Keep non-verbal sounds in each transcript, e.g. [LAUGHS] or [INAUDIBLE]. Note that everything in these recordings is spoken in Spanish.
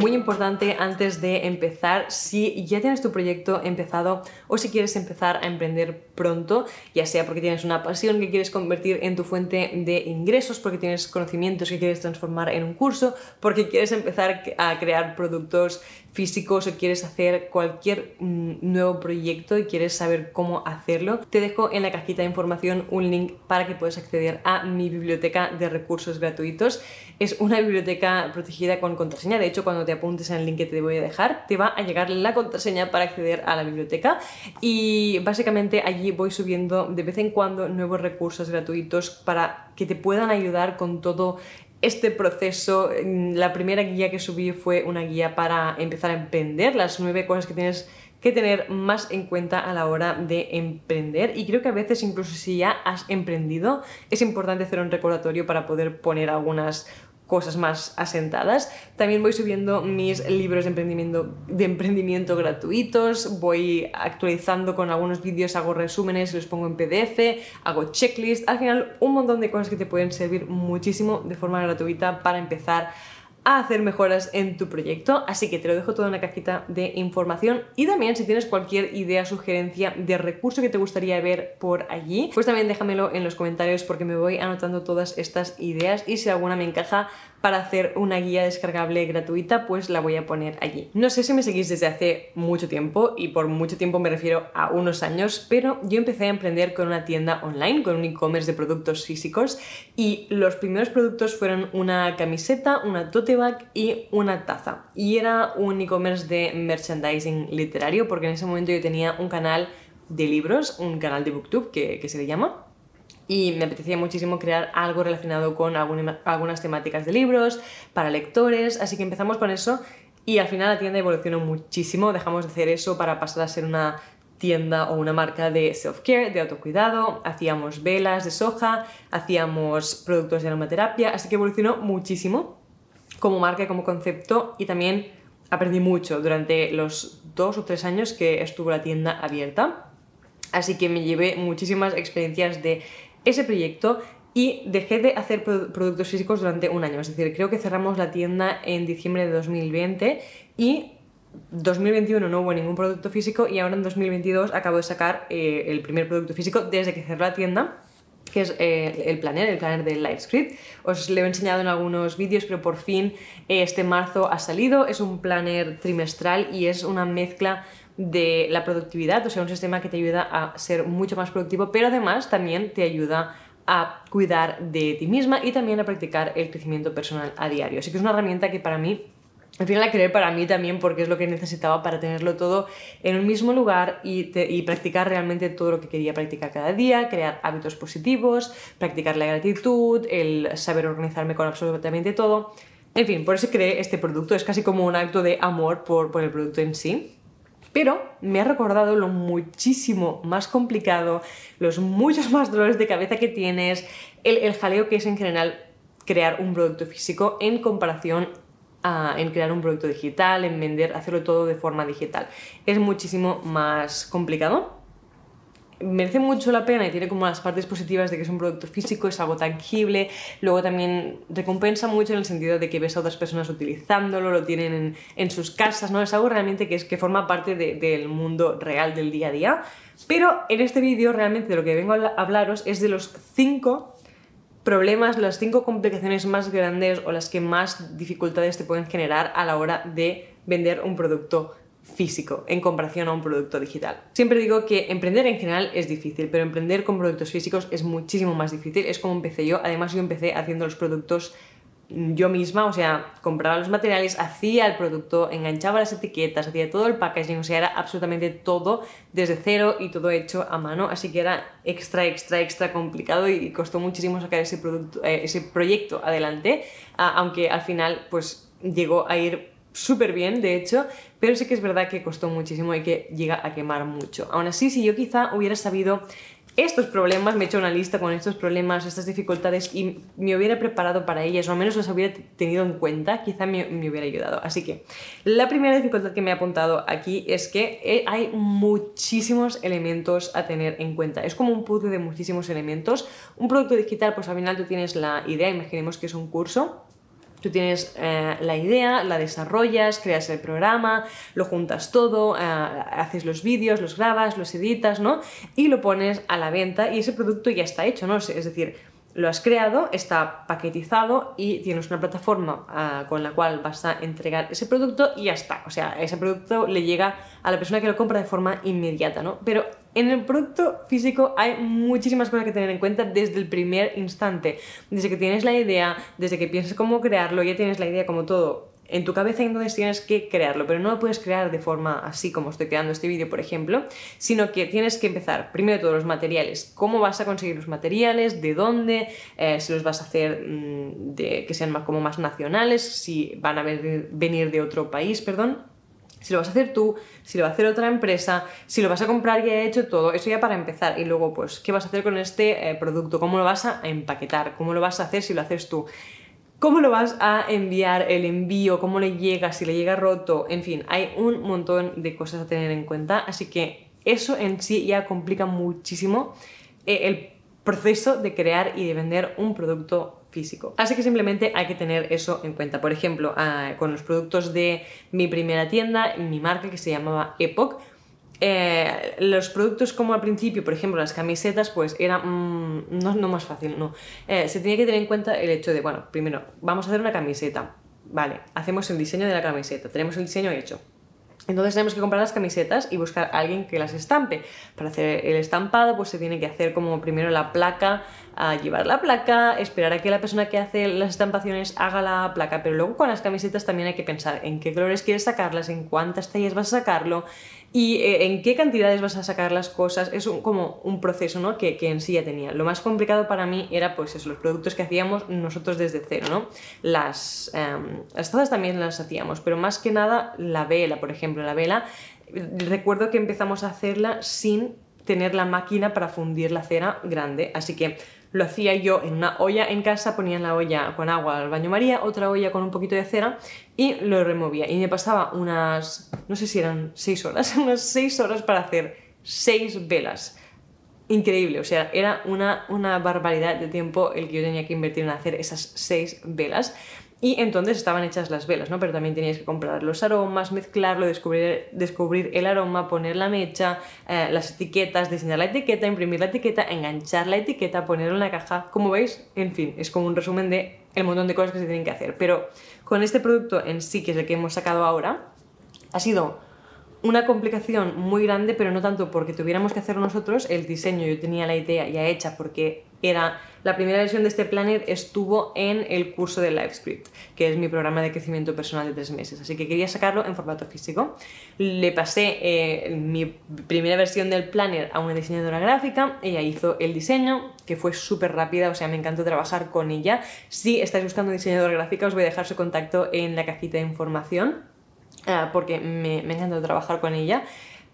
muy importante antes de empezar, si ya tienes tu proyecto empezado o si quieres empezar a emprender pronto, ya sea porque tienes una pasión que quieres convertir en tu fuente de ingresos, porque tienes conocimientos que quieres transformar en un curso, porque quieres empezar a crear productos físicos o quieres hacer cualquier mm, nuevo proyecto y quieres saber cómo hacerlo, te dejo en la cajita de información un link para que puedas acceder a mi biblioteca de recursos gratuitos. Es una biblioteca protegida con contraseña, de hecho cuando te apuntes en el link que te voy a dejar, te va a llegar la contraseña para acceder a la biblioteca y básicamente allí voy subiendo de vez en cuando nuevos recursos gratuitos para que te puedan ayudar con todo este proceso. La primera guía que subí fue una guía para empezar a emprender, las nueve cosas que tienes que tener más en cuenta a la hora de emprender y creo que a veces incluso si ya has emprendido es importante hacer un recordatorio para poder poner algunas cosas más asentadas. También voy subiendo mis libros de emprendimiento, gratuitos, voy actualizando con algunos vídeos, hago resúmenes, los pongo en PDF, hago checklist, al final un montón de cosas que te pueden servir muchísimo de forma gratuita para empezar a hacer mejoras en tu proyecto, así que te lo dejo todo en una cajita de información. Y también si tienes cualquier idea, sugerencia de recurso que te gustaría ver por allí, pues también déjamelo en los comentarios porque me voy anotando todas estas ideas. Y si alguna me encaja para hacer una guía descargable gratuita, pues la voy a poner allí. No sé si me seguís desde hace mucho tiempo, y por mucho tiempo me refiero a unos años, pero yo empecé a emprender con una tienda online, con un e-commerce de productos físicos, y los primeros productos fueron una camiseta, una tote y una taza. Y era un e-commerce de merchandising literario, porque en ese momento yo tenía un canal de libros, un canal de booktube que se le llama, y me apetecía muchísimo crear algo relacionado con algunas temáticas de libros, para lectores, así que empezamos con eso y al final la tienda evolucionó muchísimo, dejamos de hacer eso para pasar a ser una tienda o una marca de self-care, de autocuidado, hacíamos velas de soja, hacíamos productos de aromaterapia, así que evolucionó muchísimo como marca y como concepto y también aprendí mucho durante los dos o tres años que estuvo la tienda abierta. Así que me llevé muchísimas experiencias de ese proyecto y dejé de hacer productos físicos durante un año. Es decir, creo que cerramos la tienda en diciembre de 2020 y 2021 no hubo ningún producto físico y ahora en 2022 acabo de sacar eh, el primer producto físico desde que cerró la tienda que es eh, el planner, el planner de LiveScript. Os lo he enseñado en algunos vídeos, pero por fin eh, este marzo ha salido. Es un planner trimestral y es una mezcla de la productividad, o sea, un sistema que te ayuda a ser mucho más productivo, pero además también te ayuda a cuidar de ti misma y también a practicar el crecimiento personal a diario. Así que es una herramienta que para mí final la creé para mí también porque es lo que necesitaba para tenerlo todo en un mismo lugar y, practicar realmente todo lo que quería practicar cada día, crear hábitos positivos, practicar la gratitud, el saber organizarme con absolutamente todo. En fin, por eso creé este producto, es casi como un acto de amor por, el producto en sí. Pero me ha recordado lo muchísimo más complicado, los muchos más dolores de cabeza que tienes, el, jaleo que es en general crear un producto físico en comparación en crear un producto digital, en vender, hacerlo todo de forma digital. Es muchísimo más complicado merece mucho la pena y tiene como las partes positivas de que es un producto físico, es algo tangible, luego también recompensa mucho en el sentido de que ves a otras personas utilizándolo, lo tienen en, en sus casas, ¿no? Es algo realmente que, que forma parte del mundo real del día a día. Pero en este vídeo realmente de lo que vengo a hablaros es de los cinco problemas, las cinco complicaciones más grandes o las que más dificultades te pueden generar a la hora de vender un producto físico en comparación a un producto digital. Siempre digo que emprender en general es difícil, pero emprender con productos físicos es muchísimo más difícil. Es como empecé yo. Además, yo empecé haciendo los productos yo misma, o sea, compraba los materiales, hacía el producto, enganchaba las etiquetas, hacía todo el packaging, o sea, era absolutamente todo desde cero y todo hecho a mano, así que era extra, extra, extra complicado y costó muchísimo sacar ese, producto, eh, ese proyecto adelante, aunque al final pues llegó a ir súper bien, de hecho, pero sí que es verdad que costó muchísimo y que llega a quemar mucho. Aún así, si yo quizá hubiera sabido estos problemas, me he hecho una lista con estos problemas, estas dificultades y me hubiera preparado para ellas, o al menos los hubiera tenido en cuenta, quizá me, hubiera ayudado. Así que la primera dificultad que me he apuntado aquí es que eh, hay muchísimos elementos a tener en cuenta. Es como un puzzle de muchísimos elementos. Un producto digital, pues al final tú tienes la idea, imaginemos que es un curso Tú tienes eh, la idea, la desarrollas, creas el programa, lo juntas todo, eh, haces los vídeos, los grabas, los editas, ¿no? Y lo pones a la venta y ese producto ya está hecho, ¿no? Es decir, lo has creado, está paquetizado y tienes una plataforma ah, con la cual vas a entregar ese producto y ya está. O sea, ese producto le llega a la persona que lo compra de forma inmediata, ¿no? Pero en el producto físico hay muchísimas cosas que tener en cuenta desde el primer instante. Desde que tienes la idea, desde que piensas cómo crearlo, ya tienes la idea como todo en tu cabeza entonces tienes que crearlo, pero no lo puedes crear de forma así como estoy creando este vídeo, por ejemplo, sino que tienes que empezar primero todos los materiales, cómo vas a conseguir los materiales, de dónde, eh, si los vas a hacer mm, que sean más, como más nacionales, si van a venir de otro país, perdón, si lo vas a hacer tú, si lo va a hacer otra empresa, si lo vas a comprar ya hecho todo, eso ya para empezar. Y luego, pues, ¿qué vas a hacer con este eh, producto? ¿Cómo lo vas a empaquetar? ¿Cómo lo vas a hacer si lo haces tú? Cómo lo vas a enviar, el envío, cómo le llega, si le llega roto, en fin, hay un montón de cosas a tener en cuenta, así que eso en sí ya complica muchísimo eh, el proceso de crear y de vender un producto físico. Así que simplemente hay que tener eso en cuenta. Por ejemplo, ah, con los productos de mi primera tienda, mi marca que se llamaba Epoch, eh, los productos como al principio, por ejemplo, las camisetas, pues era mm, no, más fácil, no. Eh, se tenía que tener en cuenta el hecho de, bueno, primero, vamos a hacer una camiseta. Vale, hacemos el diseño de la camiseta, tenemos el diseño hecho. Entonces tenemos que comprar las camisetas y buscar a alguien que las estampe. Para hacer el estampado, pues se tiene que hacer como primero la placa, a llevar la placa, esperar a que la persona que hace las estampaciones haga la placa, pero luego con las camisetas también hay que pensar en qué colores quieres sacarlas, en cuántas tallas vas a sacarlo, y eh, en qué cantidades vas a sacar las cosas. Es como un proceso ¿no? que, en sí ya tenía. Lo más complicado para mí era pues eso, los productos que hacíamos nosotros desde cero. ¿no? Las, em, las tazas también las hacíamos, pero más que nada la vela, por ejemplo. La vela, recuerdo que empezamos a hacerla sin tener la máquina para fundir la cera grande, así que lo hacía yo en una olla en casa, ponía en la olla con agua al baño María, otra olla con un poquito de cera y lo removía. Y me pasaba unas, no sé si eran seis horas, [LAUGHS] unas seis horas para hacer seis velas. Increíble, o sea, era una, una barbaridad de tiempo el que yo tenía que invertir en hacer esas seis velas. Y entonces estaban hechas las velas, ¿no? Pero también teníais que comprar los aromas, mezclarlo, descubrir, descubrir el aroma, poner la mecha, eh, las etiquetas, diseñar la etiqueta, imprimir la etiqueta, enganchar la etiqueta, ponerlo en la caja. Como veis, en fin, es como un resumen de el montón de cosas que se tienen que hacer. Pero con este producto en sí, que es el que hemos sacado ahora, ha sido una complicación muy grande, pero no tanto porque tuviéramos que hacer nosotros el diseño. Yo tenía la idea ya hecha porque era la primera versión de este planner estuvo en el curso de LiveScript, que es mi programa de crecimiento personal de tres meses. Así que quería sacarlo en formato físico. Le pasé eh, mi primera versión del planner a una diseñadora gráfica. Ella hizo el diseño, que fue súper rápida, o sea, me encantó trabajar con ella. Si estáis buscando diseñadora gráfica, os voy a dejar su contacto en la cajita de información Ah, porque me, me encanta trabajar con ella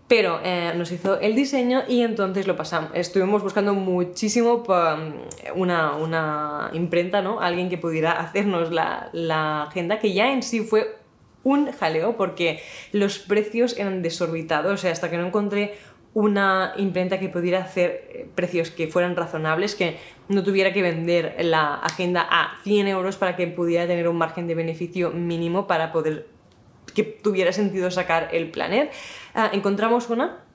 pero eh, nos hizo el diseño y entonces lo pasamos. Estuvimos buscando muchísimo mm, una, una imprenta, ¿no? Alguien que pudiera hacernos la, la, agenda, que ya en sí fue un jaleo porque los precios eran desorbitados, o sea, hasta que no encontré una imprenta que pudiera hacer eh, precios que fueran razonables, que no tuviera que vender la agenda a 100 euros para que pudiera tener un margen de beneficio mínimo para poder que tuviera sentido sacar el planner. Ah, encontramos una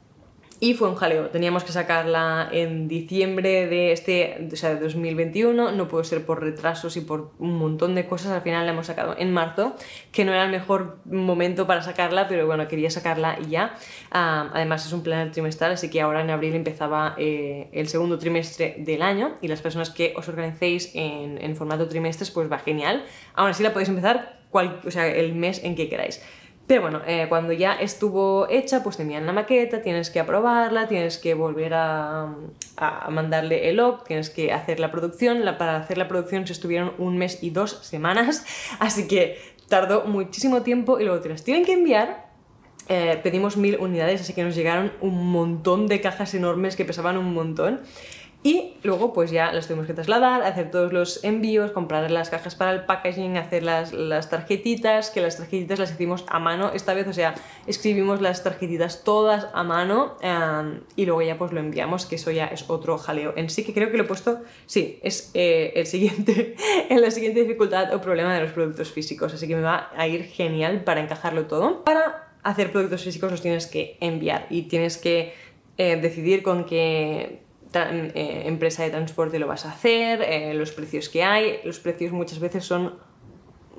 y fue un jaleo. Teníamos que sacarla en diciembre de este, o sea, de 2021, no puede ser por retrasos y por un montón de cosas, al final la hemos sacado en marzo, que no era el mejor momento para sacarla, pero bueno, quería sacarla ya. Ah, además es un planner trimestral, así que ahora en abril empezaba eh, el segundo trimestre del año y las personas que os organicéis en, en formato trimestres, pues va genial. Aún así la podéis empezar o sea, el mes en que queráis. Pero bueno, eh, cuando ya estuvo hecha, pues te envían la maqueta, tienes que aprobarla, tienes que volver a, mandarle el log, tienes que hacer la producción. para hacer la producción se estuvieron un mes y dos semanas, [LAUGHS] así que tardó muchísimo tiempo y luego te las tienen que enviar eh, pedimos mil unidades, así que nos llegaron un montón de cajas enormes que pesaban un montón. Y luego pues ya las tuvimos que trasladar, hacer todos los envíos, comprar las cajas para el packaging, hacer las, las tarjetitas, que las tarjetitas las hicimos a mano esta vez, o sea, escribimos las tarjetitas todas a mano y luego ya pues lo enviamos, que eso ya es otro jaleo en sí, que creo que lo he puesto, sí, es eh, el siguiente, [LAUGHS] en la siguiente dificultad o problema de los productos físicos, así que me va a ir genial para encajarlo todo. Para hacer productos físicos los tienes que enviar y tienes que eh, decidir con qué eh, empresa de transporte lo vas a hacer, eh, los precios que hay. Los precios muchas veces son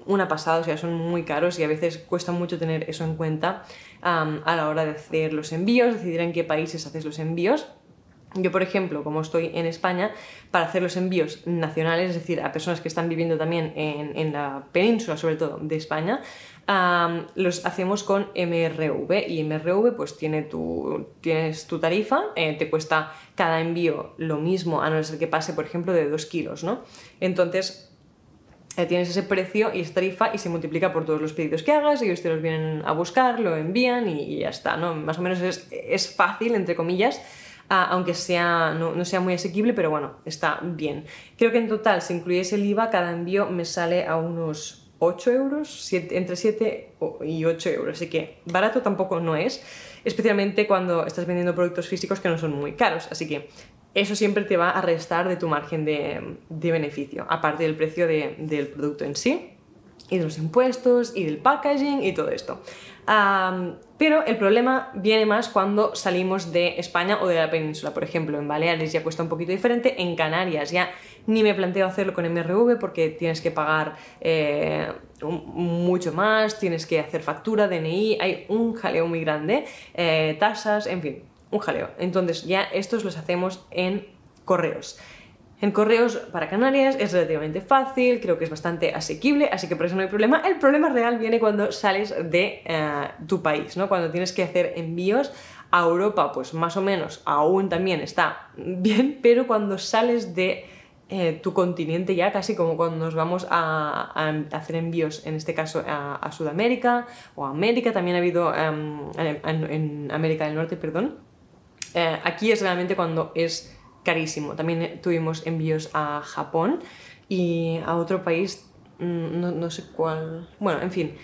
una pasada, o sea, son muy caros y a veces cuesta mucho tener eso en cuenta a la hora de hacer los envíos, decidir en qué países haces los envíos. Yo, por ejemplo, como estoy en España, para hacer los envíos nacionales, es decir, a personas que están viviendo también en, en la península, sobre todo de España, los hacemos con MRV y MRV pues tiene tu, tienes tu tarifa, eh, te cuesta cada envío lo mismo, a no ser que pase, por ejemplo, de 2 kilos, ¿no? Entonces, eh, tienes ese precio y esa tarifa y se multiplica por todos los pedidos que hagas, ellos te los vienen a buscar, lo envían y, ya está, ¿no? Más o menos es, es fácil, entre comillas, aunque sea, no, sea muy asequible, pero bueno, está bien. Creo que en total, si incluyes el IVA, cada envío me sale a unos 8 euros, entre 7 y 8 euros, así que barato tampoco no es, especialmente cuando estás vendiendo productos físicos que no son muy caros, así que eso siempre te va a restar de tu margen de, beneficio, aparte del precio del producto en sí, y de los impuestos, y del packaging, y todo esto pero el problema viene más cuando salimos de España o de la península. Por ejemplo, en Baleares ya cuesta un poquito diferente, en Canarias ya ni me planteo hacerlo con MRV porque tienes que pagar eh, mucho más, tienes que hacer factura, DNI, hay un jaleo muy grande, eh, tasas, en fin, un jaleo. Entonces ya estos los hacemos en correos. En correos para Canarias es relativamente fácil, creo que es bastante asequible, así que por eso no hay problema. El problema real viene cuando sales de eh, tu país, ¿no? Cuando tienes que hacer envíos a Europa, pues más o menos aún también está bien, pero cuando sales de eh, tu continente ya, casi como cuando nos vamos a, hacer envíos, en este caso a, Sudamérica o a América, también ha habido em, en, América del Norte, perdón. Eh, aquí es realmente cuando es carísimo. También tuvimos envíos a Japón y a otro país, mm, no, sé cuál. Bueno, en fin.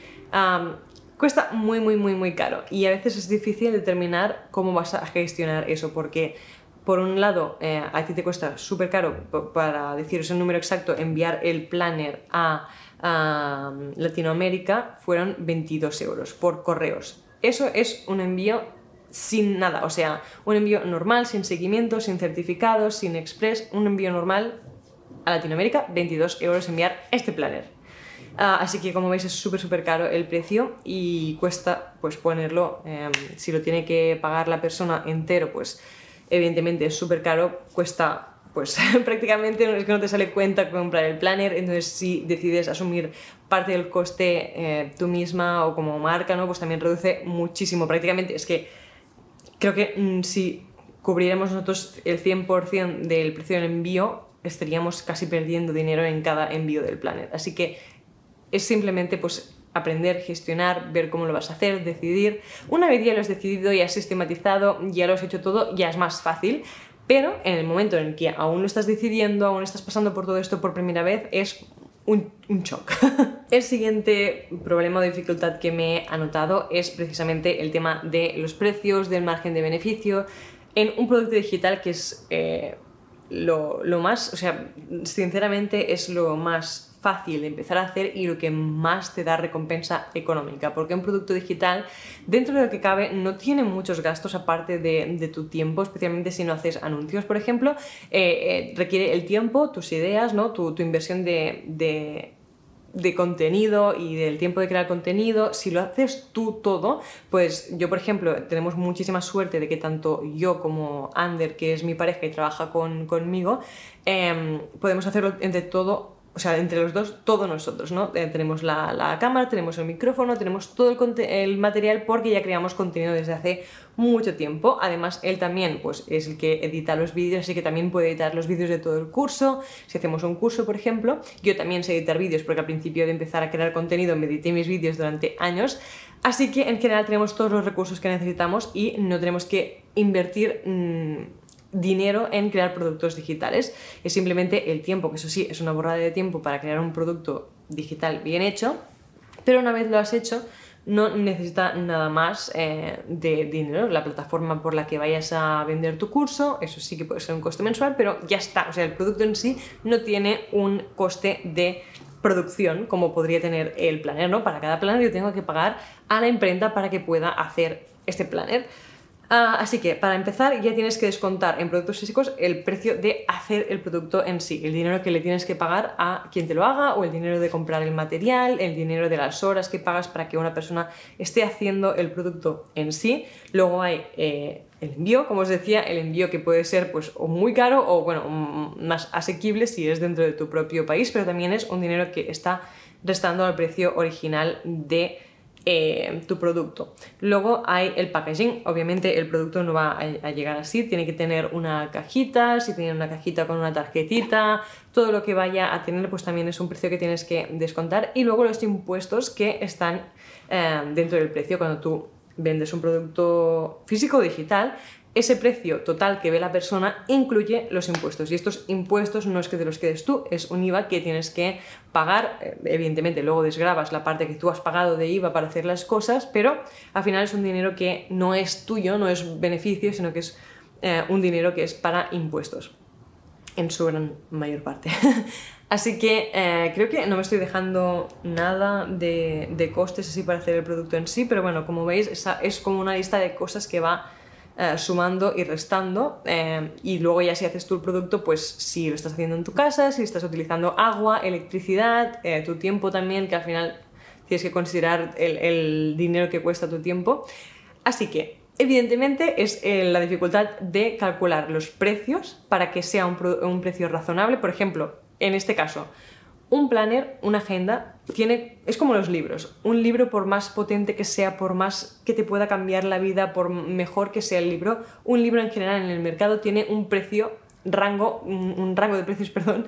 cuesta muy, muy, muy, muy caro. Y a veces es difícil determinar cómo vas a gestionar eso, porque por un lado, eh, a ti te cuesta súper caro, para deciros el número exacto, enviar el planner a, a Latinoamérica, fueron 22 euros por correos. Eso es un envío sin nada, o sea, un envío normal, sin seguimiento, sin certificados, sin express, un envío normal a Latinoamérica, 22 euros enviar este planner. Ah, así que como veis es súper súper caro el precio y cuesta pues ponerlo, em, si lo tiene que pagar la persona entero pues evidentemente es súper caro, cuesta pues [LAUGHS] prácticamente es que no te sale cuenta comprar el planner, entonces si decides asumir parte del coste eh, tú misma o como marca, ¿no? pues también reduce muchísimo, prácticamente es que creo que mm, si cubriéramos nosotros el 100% del precio del envío, estaríamos casi perdiendo dinero en cada envío del planner. Así que es simplemente pues aprender, gestionar, ver cómo lo vas a hacer, decidir. Una vez ya lo has decidido, ya has sistematizado, ya lo has hecho todo, ya es más fácil. Pero en el momento en que aún lo estás decidiendo, aún estás pasando por todo esto por primera vez, es un, un shock. [LAUGHS] el siguiente problema o dificultad que me he anotado es precisamente el tema de los precios, del margen de beneficio, en un producto digital que es eh, lo, más, o sea, sinceramente es lo más fácil de empezar a hacer y lo que más te da recompensa económica, porque un producto digital, dentro de lo que cabe, no tiene muchos gastos aparte de, tu tiempo, especialmente si no haces anuncios, por ejemplo, eh, eh, requiere el tiempo, tus ideas, ¿no? tu, inversión de contenido y del tiempo de crear contenido, si lo haces tú todo, pues yo, por ejemplo, tenemos muchísima suerte de que tanto yo como Ander, que es mi pareja y trabaja conmigo, em, podemos hacerlo entre todo o sea, entre los dos, todos nosotros, ¿no? Eh, tenemos la, cámara, tenemos el micrófono, tenemos todo el, material porque ya creamos contenido desde hace mucho tiempo. Además, él también pues, es el que edita los vídeos, así que también puede editar los vídeos de todo el curso. Si hacemos un curso, por ejemplo, yo también sé editar vídeos porque al principio de empezar a crear contenido me edité mis vídeos durante años. Así que en general tenemos todos los recursos que necesitamos y no tenemos que invertir mm, dinero en crear productos digitales. Es simplemente el tiempo, que eso sí, es una borrada de tiempo para crear un producto digital bien hecho, pero una vez lo has hecho, no necesita nada más eh, de dinero. La plataforma por la que vayas a vender tu curso, eso sí que puede ser un coste mensual, pero ya está. O sea, el producto en sí no tiene un coste de producción como podría tener el planner, ¿no? Para cada planner yo tengo que pagar a la imprenta para que pueda hacer este planner. Ah, así que para empezar ya tienes que descontar en productos físicos el precio de hacer el producto en sí, el dinero que le tienes que pagar a quien te lo haga o el dinero de comprar el material, el dinero de las horas que pagas para que una persona esté haciendo el producto en sí. Luego hay eh, el envío, como os decía, el envío que puede ser pues o muy caro o bueno, más asequible si es dentro de tu propio país, pero también es un dinero que está restando al precio original de eh, tu producto. Luego hay el packaging, obviamente el producto no va a, llegar así, tiene que tener una cajita, si tiene una cajita con una tarjetita, todo lo que vaya a tener pues también es un precio que tienes que descontar. Y luego los impuestos que están eh, dentro del precio cuando tú vendes un producto físico o digital, ese precio total que ve la persona incluye los impuestos y estos impuestos no es que te los quedes tú, es un IVA que tienes que pagar, eh, evidentemente luego desgrabas la parte que tú has pagado de IVA para hacer las cosas, pero al final es un dinero que no es tuyo, no es beneficio, sino que es eh, un dinero que es para impuestos, en su gran mayor parte. [LAUGHS] Así que eh, creo que no me estoy dejando nada de, costes así para hacer el producto en sí, pero bueno, como veis, es como una lista de cosas que va eh, sumando y restando eh, y luego ya si haces tú el producto, pues si lo estás haciendo en tu casa, si estás utilizando agua, electricidad, eh, tu tiempo también, que al final tienes que considerar el, dinero que cuesta tu tiempo. Así que Evidentemente es la dificultad de calcular los precios para que sea un, un, precio razonable. Por ejemplo, en este caso, un planner, una agenda, tiene, es como los libros. Un libro, por más potente que sea, por más que te pueda cambiar la vida, por mejor que sea el libro, un libro en general en el mercado tiene un precio rango, un rango de precios, [LAUGHS] perdón,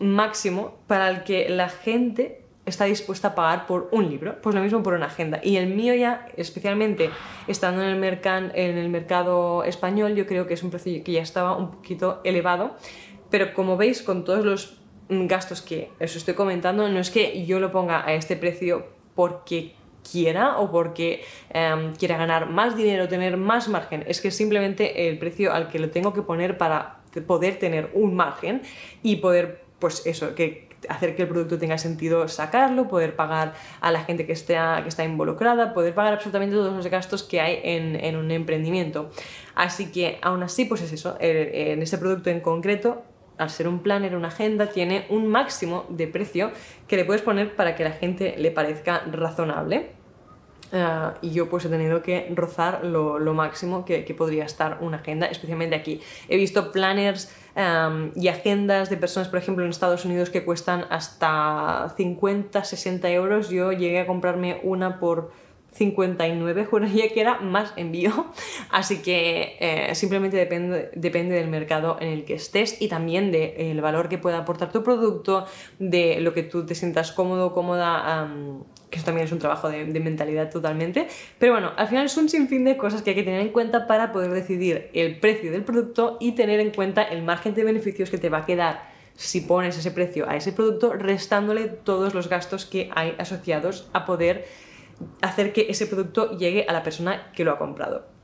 máximo para el que la gente está dispuesta a pagar por un libro, pues lo mismo por una agenda. Y el mío ya, especialmente estando en el, en el mercado español, yo creo que es un precio que ya estaba un poquito elevado, pero como veis, con todos los gastos que os estoy comentando, no es que yo lo ponga a este precio porque quiera o porque em, quiera ganar más dinero, tener más margen, es que simplemente el precio al que lo tengo que poner para poder tener un margen y poder, pues eso, que hacer que el producto tenga sentido sacarlo, poder pagar a la gente que está, que está involucrada, poder pagar absolutamente todos los gastos que hay en, en un emprendimiento. Así que aún así, pues es eso, en este producto en concreto al ser un planner, una agenda, tiene un máximo de precio que le puedes poner para que la gente le parezca razonable. Eh, y yo pues he tenido que rozar lo, máximo que, podría estar una agenda, especialmente aquí. He visto planners y agendas de personas, por ejemplo, en Estados Unidos que cuestan hasta 50, 60 euros. Yo llegué a comprarme una por 59 [LAUGHS] juraría que era más envío. Así que eh, simplemente depende, depende del mercado en el que estés y también del valor que pueda aportar tu producto de lo que tú te sientas cómodo cómoda que eso también es un trabajo de, de, mentalidad totalmente. Pero bueno al final es un sinfín de cosas que hay que tener en cuenta para poder decidir el precio del producto y tener en cuenta el margen de beneficios que te va a quedar si pones ese precio a ese producto restándole todos los gastos que hay asociados a poder hacer que ese producto llegue a la persona que lo ha comprado.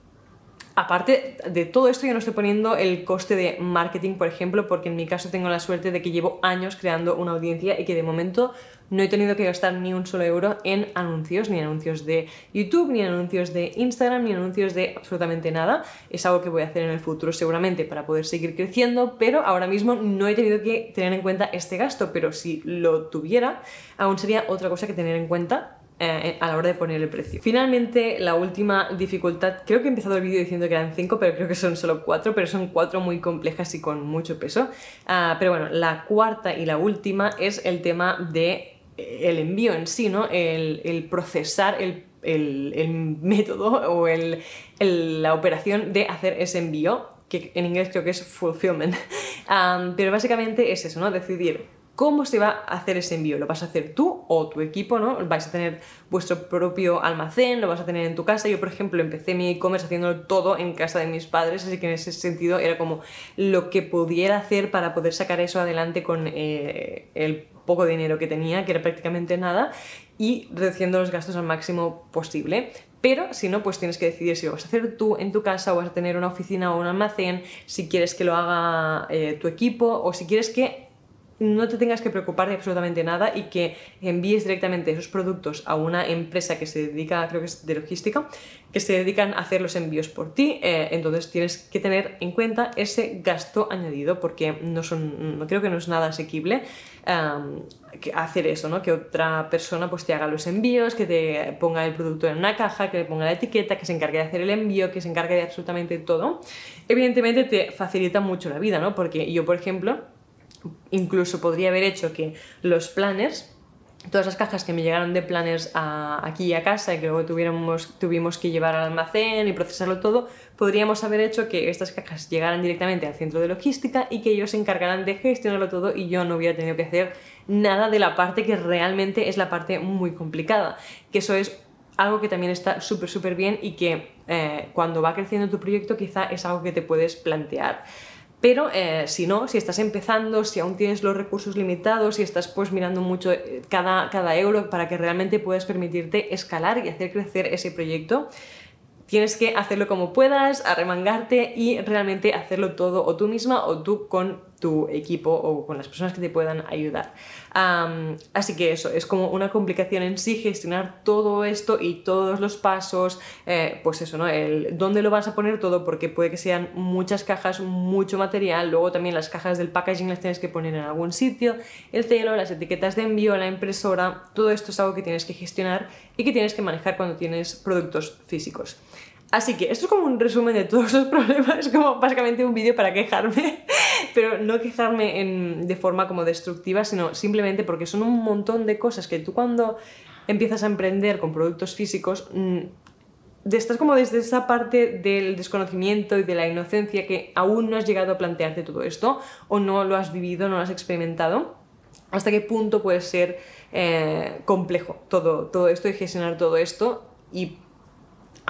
Aparte de todo esto, yo no estoy poniendo el coste de marketing, por ejemplo, porque en mi caso tengo la suerte de que llevo años creando una audiencia y que de momento no he tenido que gastar ni un solo euro en anuncios, ni anuncios de YouTube, ni anuncios de Instagram, ni anuncios de absolutamente nada. Es algo que voy a hacer en el futuro seguramente para poder seguir creciendo, pero ahora mismo no he tenido que tener en cuenta este gasto, pero si lo tuviera, aún sería otra cosa que tener en cuenta eh, a la hora de poner el precio. Finalmente, la última dificultad, creo que he empezado el vídeo diciendo que eran 5, pero creo que son solo 4, pero son 4 muy complejas y con mucho peso. Ah, pero bueno, la cuarta y la última es el tema de eh, el envío en sí, ¿no? El, procesar el, método o la operación de hacer ese envío, que en inglés creo que es fulfillment. [LAUGHS] Ah, pero básicamente es eso, ¿no? Decidir ¿Cómo se va a hacer ese envío? ¿Lo vas a hacer tú o tu equipo, no? ¿Vais a tener vuestro propio almacén? ¿Lo vas a tener en tu casa? Yo, por ejemplo, empecé mi e-commerce haciéndolo todo en casa de mis padres, así que en ese sentido era como lo que pudiera hacer para poder sacar eso adelante con eh, el poco dinero que tenía, que era prácticamente nada, y reduciendo los gastos al máximo posible. Pero si no, pues tienes que decidir si lo vas a hacer tú en tu casa o vas a tener una oficina o un almacén, si quieres que lo haga eh, tu equipo o si quieres que no te tengas que preocupar de absolutamente nada y que envíes directamente esos productos a una empresa que se dedica, creo que es de logística, que se dedican a hacer los envíos por ti. Eh, entonces tienes que tener en cuenta ese gasto añadido porque no son, no creo que no es nada asequible que hacer eso, ¿no? Que otra persona pues te haga los envíos, que te ponga el producto en una caja, que le ponga la etiqueta, que se encargue de hacer el envío, que se encargue de absolutamente todo. Evidentemente te facilita mucho la vida, ¿no? Porque yo, por ejemplo, incluso podría haber hecho que los planners, todas las cajas que me llegaron de planners aquí a casa y que luego tuviéramos, tuvimos que llevar al almacén y procesarlo todo, podríamos haber hecho que estas cajas llegaran directamente al centro de logística y que ellos se encargaran de gestionarlo todo y yo no hubiera tenido que hacer nada de la parte que realmente es la parte muy complicada, que eso es algo que también está súper súper bien y que eh, cuando va creciendo tu proyecto quizá es algo que te puedes plantear. Pero eh, si no, si estás empezando, si aún tienes los recursos limitados, si estás pues mirando mucho eh, cada, cada euro para que realmente puedas permitirte escalar y hacer crecer ese proyecto, tienes que hacerlo como puedas, arremangarte y realmente hacerlo todo o tú misma o tú con tu equipo o con las personas que te puedan ayudar. así que eso, es como una complicación en sí gestionar todo esto y todos los pasos, eh, pues eso, ¿no? El dónde lo vas a poner todo, porque puede que sean muchas cajas, mucho material, luego también las cajas del packaging las tienes que poner en algún sitio, el celo, las etiquetas de envío, la impresora, todo esto es algo que tienes que gestionar y que tienes que manejar cuando tienes productos físicos. Así que esto es como un resumen de todos los [LAUGHS] problemas, como básicamente un vídeo para quejarme, pero no quejarme de forma como destructiva, sino simplemente porque son un montón de cosas que tú cuando empiezas a emprender con productos físicos, mm, estás como desde esa parte del desconocimiento y de la inocencia que aún no has llegado a plantearte todo esto o no lo has vivido, no lo has experimentado. ¿Hasta qué punto puede ser eh, complejo todo, todo esto y gestionar todo esto? Y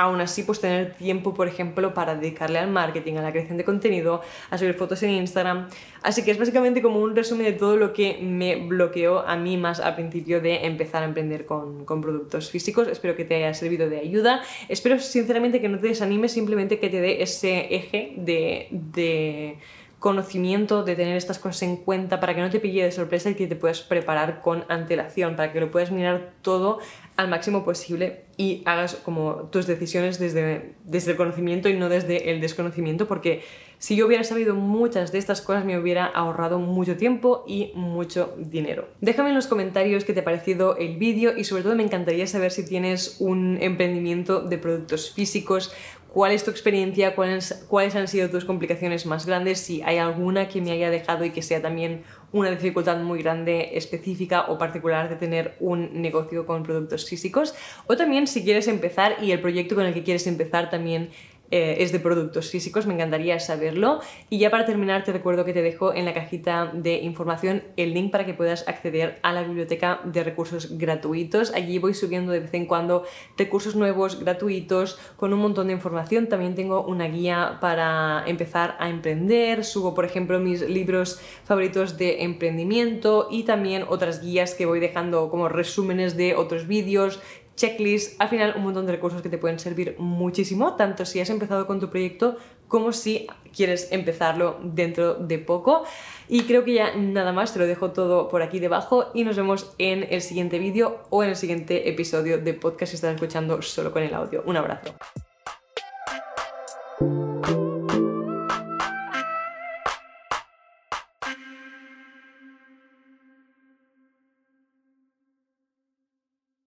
aún así pues tener tiempo, por ejemplo, para dedicarle al marketing, a la creación de contenido, a subir fotos en Instagram. Así que es básicamente como un resumen de todo lo que me bloqueó a mí más al principio de empezar a emprender con, productos físicos. Espero que te haya servido de ayuda. Espero sinceramente que no te desanimes, simplemente que te dé ese eje de, de conocimiento, de tener estas cosas en cuenta para que no te pille de sorpresa y que te puedas preparar con antelación, para que lo puedas mirar todo al máximo posible y hagas como tus decisiones desde, desde el conocimiento y no desde el desconocimiento, porque si yo hubiera sabido muchas de estas cosas me hubiera ahorrado mucho tiempo y mucho dinero. Déjame en los comentarios qué te ha parecido el vídeo y sobre todo me encantaría saber si tienes un emprendimiento de productos físicos, cuál es tu experiencia, cuáles, cuáles han sido tus complicaciones más grandes, si hay alguna que me haya dejado y que sea también una dificultad muy grande específica o particular de tener un negocio con productos físicos, o también si quieres empezar y el proyecto con el que quieres empezar también eh, es de productos físicos, me encantaría saberlo. Y ya para terminar te recuerdo que te dejo en la cajita de información el link para que puedas acceder a la biblioteca de recursos gratuitos. Allí voy subiendo de vez en cuando recursos nuevos, gratuitos, con un montón de información. También tengo una guía para empezar a emprender. Subo, por ejemplo, mis libros favoritos de emprendimiento y también otras guías que voy dejando como resúmenes de otros vídeos checklists, al final un montón de recursos que te pueden servir muchísimo, tanto si has empezado con tu proyecto como si quieres empezarlo dentro de poco. Y creo que ya nada más, te lo dejo todo por aquí debajo y nos vemos en el siguiente vídeo o en el siguiente episodio de podcast si estás escuchando solo con el audio. Un abrazo.